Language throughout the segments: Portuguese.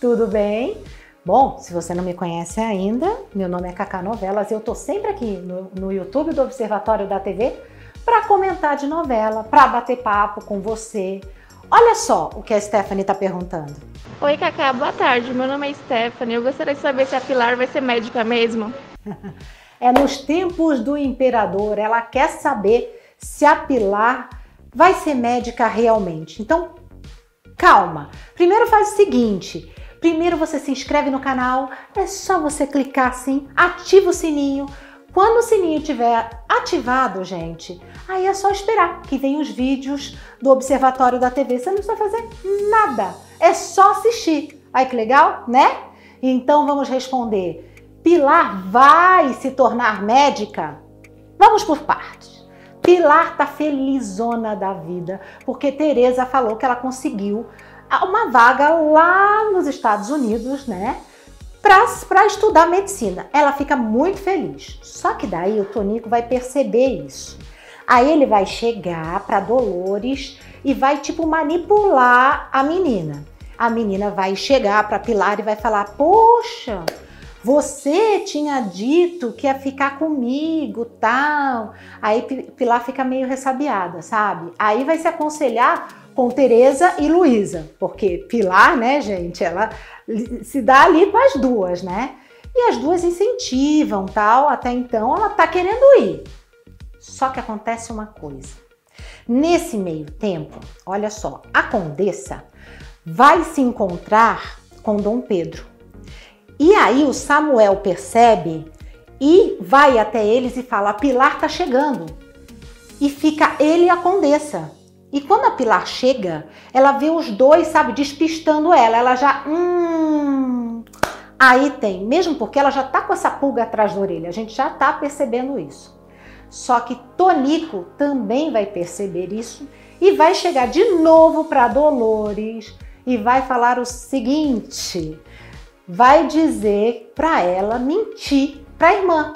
tudo bem? Bom, se você não me conhece ainda, meu nome é Cacá Novelas e eu tô sempre aqui no, no YouTube do Observatório da TV para comentar de novela, para bater papo com você. Olha só o que a Stephanie está perguntando. Oi, Cacá, boa tarde. Meu nome é Stephanie. Eu gostaria de saber se a Pilar vai ser médica mesmo. é nos tempos do imperador. Ela quer saber se a Pilar vai ser médica realmente. Então, calma. Primeiro faz o seguinte: primeiro você se inscreve no canal, é só você clicar assim, ativa o sininho. Quando o sininho estiver ativado, gente, aí é só esperar que venham os vídeos do Observatório da TV. Você não precisa fazer nada, é só assistir. Ai que legal, né? Então vamos responder. Pilar vai se tornar médica? Vamos por partes. Pilar tá felizona da vida, porque Tereza falou que ela conseguiu uma vaga lá nos Estados Unidos, né? Para estudar medicina. Ela fica muito feliz. Só que daí o Tonico vai perceber isso. Aí ele vai chegar para Dolores e vai tipo manipular a menina. A menina vai chegar para Pilar e vai falar: "Poxa, você tinha dito que ia ficar comigo, tal. Aí Pilar fica meio ressabiada, sabe? Aí vai se aconselhar com Teresa e Luísa, porque Pilar, né, gente, ela se dá ali com as duas, né? E as duas incentivam, tal. Até então ela tá querendo ir. Só que acontece uma coisa. Nesse meio tempo, olha só, a condessa vai se encontrar com Dom Pedro. E aí o Samuel percebe e vai até eles e fala: Pilar tá chegando. E fica ele e a condessa. E quando a Pilar chega, ela vê os dois, sabe, despistando ela. Ela já. Hum. Aí tem, mesmo porque ela já tá com essa pulga atrás da orelha, a gente já tá percebendo isso. Só que Tonico também vai perceber isso e vai chegar de novo para Dolores e vai falar o seguinte: vai dizer para ela mentir para a irmã.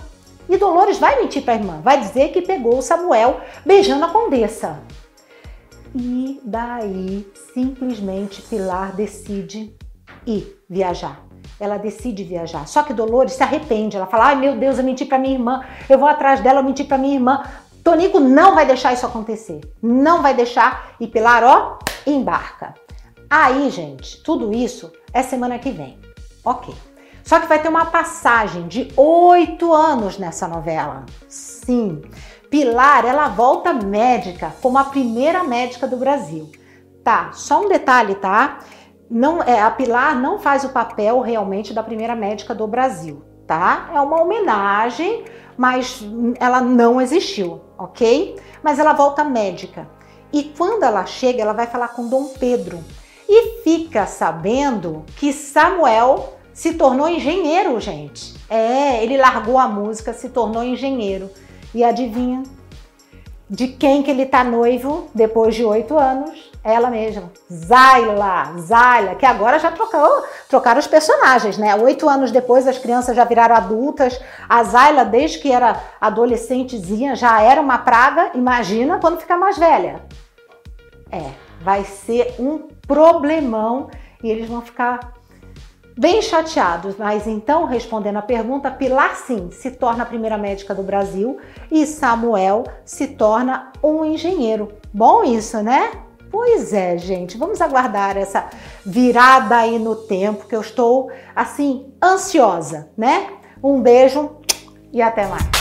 E Dolores vai mentir para a irmã, vai dizer que pegou o Samuel beijando a condessa. E daí, simplesmente, Pilar decide ir viajar. Ela decide viajar. Só que Dolores se arrepende. Ela fala: Ai meu Deus, eu menti para minha irmã. Eu vou atrás dela, eu menti para minha irmã. Tonico não vai deixar isso acontecer. Não vai deixar. E Pilar, ó, embarca. Aí, gente, tudo isso é semana que vem. Ok. Só que vai ter uma passagem de oito anos nessa novela. Sim. Pilar, ela volta médica como a primeira médica do Brasil. Tá, só um detalhe, tá? Não, é, a Pilar não faz o papel realmente da primeira médica do Brasil, tá? É uma homenagem, mas ela não existiu, ok? Mas ela volta médica. E quando ela chega, ela vai falar com Dom Pedro e fica sabendo que Samuel se tornou engenheiro, gente. É, ele largou a música, se tornou engenheiro. E adivinha? De quem que ele tá noivo depois de oito anos? Ela mesma, Zayla, Zayla, que agora já trocou, trocaram os personagens, né? Oito anos depois as crianças já viraram adultas. A Zayla, desde que era adolescentezinha, já era uma praga. Imagina quando ficar mais velha. É, vai ser um problemão e eles vão ficar bem chateados. Mas então, respondendo a pergunta, Pilar sim se torna a primeira médica do Brasil e Samuel se torna um engenheiro. Bom isso, né? Pois é, gente, vamos aguardar essa virada aí no tempo que eu estou assim ansiosa, né? Um beijo e até mais.